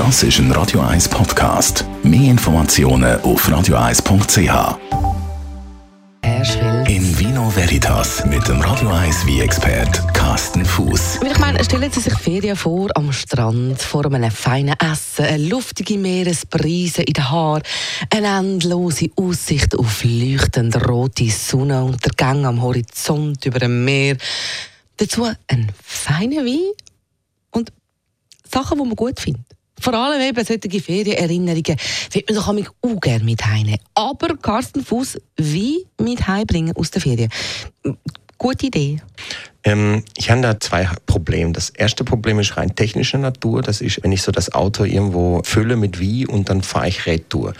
Das ist ein Radio 1 Podcast. Mehr Informationen auf radio1.ch. In Vino Veritas mit dem Radio 1 wie expert Carsten Fuß. Ich meine, stellen Sie sich Ferien vor am Strand, vor einem feinen Essen, eine luftige Meeresbrise in den Haaren, eine endlose Aussicht auf leuchtend rote Sonnenuntergänge am Horizont über dem Meer. Dazu ein feiner Wein und Sachen, die man gut findet. Vor allem eben solche Ferienerinnerungen wird man doch auch gerne mit heimnehmen. Aber Carsten Fuß, wie mit heimbringen aus der Ferien? Gute Idee. Ähm, ich habe da zwei Probleme. Das erste Problem ist rein technischer Natur. Das ist, wenn ich so das Auto irgendwo fülle mit wie und dann fahre ich Retour.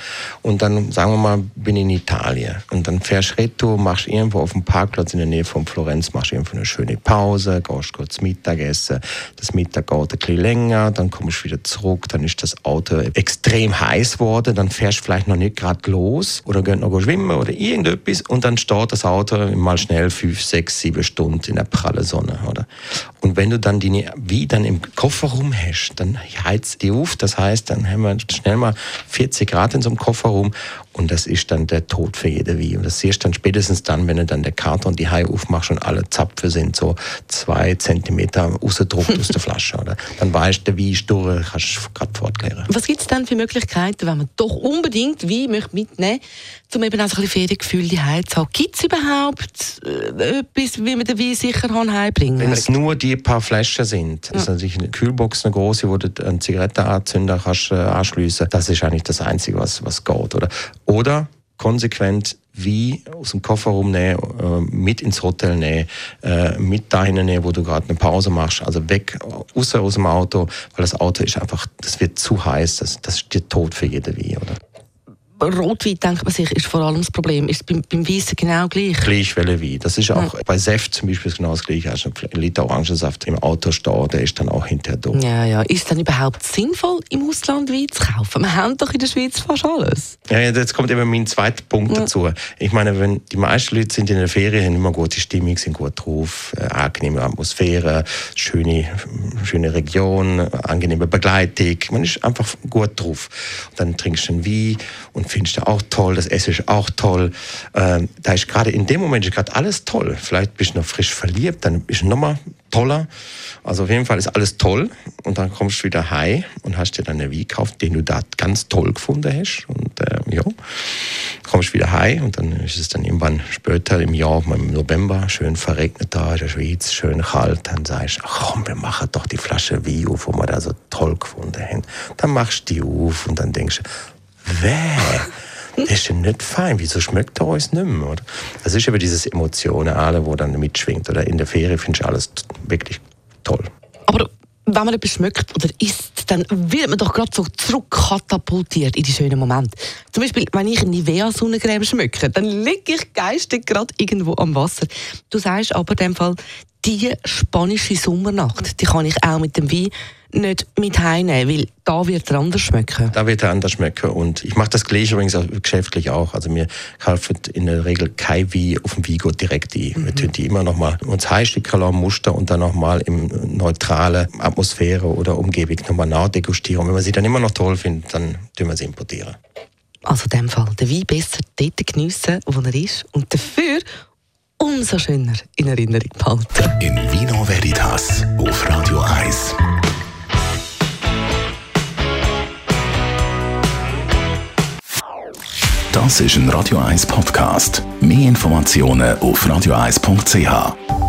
Und dann, sagen wir mal, bin in Italien. Und dann fährst Retour, machst irgendwo auf dem Parkplatz in der Nähe von Florenz, machst irgendwo eine schöne Pause, gehst kurz Mittagessen. Das Mittag geht ein bisschen länger, dann kommst du wieder zurück, dann ist das Auto extrem heiß geworden, dann fährst du vielleicht noch nicht gerade los oder gehst noch schwimmen oder irgendetwas und dann steht das Auto mal schnell fünf, sechs, sieben Stunden in der pralle Sonne, oder? Und wenn du dann die wie dann im Kofferraum hast, dann heizt die auf. Das heißt, dann haben wir schnell mal 40 Grad in so einem Kofferraum und das ist dann der Tod für jede Wie. Und das siehst du dann spätestens dann, wenn du dann der Karton die Haie aufmachst und alle Zapfen sind so zwei Zentimeter rausgedruckt aus der Flasche, oder? Dann weißt du, wie ist durch, kannst du gerade fortklären. Was gibt es denn für Möglichkeiten, wenn man doch unbedingt wie möchte mitnehmen um eben auch so ein bisschen Feriengefühl die zu haben? Gibt es überhaupt äh, etwas, wie man den Wein sicher heimbringen kann? Wenn es nur die paar Flaschen sind, ja. das ist natürlich eine Kühlbox, eine große, wo du einen Zigarettenanzünder kannst äh, anschliessen das ist eigentlich das Einzige, was, was geht, oder? Oder konsequent wie aus dem Kofferraum nehmen, äh, mit ins Hotel nehmen, äh, mit dahin nehmen, wo du gerade eine Pause machst, also weg, außer aus dem Auto, weil das Auto ist einfach, das wird zu heiß, das, das ist der Tod für jede wie, oder? Rotwein, denkt man sich, ist vor allem das Problem. Ist beim, beim Weissen genau gleich? Gleich welche Wein. Das ist auch ja. bei Seft zum Beispiel genau das Gleiche. Hast also ein Liter Orangensaft im Auto stehen, der ist dann auch hinterher da. Ja, ja. Ist es dann überhaupt sinnvoll, im Ausland Wein zu kaufen? Wir haben doch in der Schweiz fast alles. Ja, jetzt kommt eben mein zweiter Punkt ja. dazu. Ich meine, wenn die meisten Leute sind in der Ferien, haben immer gute Stimmung, sind gut drauf, äh, angenehme Atmosphäre, schöne, schöne Region, angenehme Begleitung. Man ist einfach gut drauf. Und dann trinkst du einen Wein und findest du auch toll, das Essen ist auch toll. Ähm, da ist gerade in dem Moment gerade alles toll. Vielleicht bist du noch frisch verliebt, dann ist es nochmal toller. Also auf jeden Fall ist alles toll. Und dann kommst du wieder heim und hast dir dann einen Wein gekauft, den du da ganz toll gefunden hast. Und äh, ja, kommst wieder heim und dann ist es dann irgendwann später im Jahr, im November, schön verregnet da in der Schweiz, schön kalt. Dann sagst du, ach komm, wir machen doch die Flasche Wein auf, wo wir da so toll gefunden haben. Dann machst du die auf und dann denkst du, Weh. Das ist ja nicht fein. Wieso schmeckt er uns nicht mehr? Oder? Das ist aber dieses Emotionale, wo dann mitschwingt. Oder in der Ferie findest du alles wirklich toll. Aber wenn man etwas schmeckt oder isst, dann wird man doch gerade so zurückkatapultiert in die schönen Momente. Zum Beispiel, wenn ich eine Nivea-Sonnencreme schmecke, dann liege ich geistig gerade irgendwo am Wasser. Du sagst aber in dem Fall, die spanische Sommernacht, die kann ich auch mit dem Wein nicht mit heimnehmen, weil da wird er anders schmecken. Da wird er anders schmecken und ich mache das gleich übrigens auch geschäftlich auch. Also wir kaufen in der Regel kein Wein auf dem Vigo direkt ein. Mhm. Wir tun die immer noch mal uns Heimstücke Muster und dann noch mal im neutralen Atmosphäre oder Umgebung noch mal nachdegustieren. Und wenn man sie dann immer noch toll findet, dann tun wir sie importieren. Also in dem Fall den Wein besser dort geniessen, wo er ist und dafür umso schöner in Erinnerung behalten. In Vino Veritas auf Radio 1. Das ist ein Radio 1 Podcast. Mehr Informationen auf radio1.ch.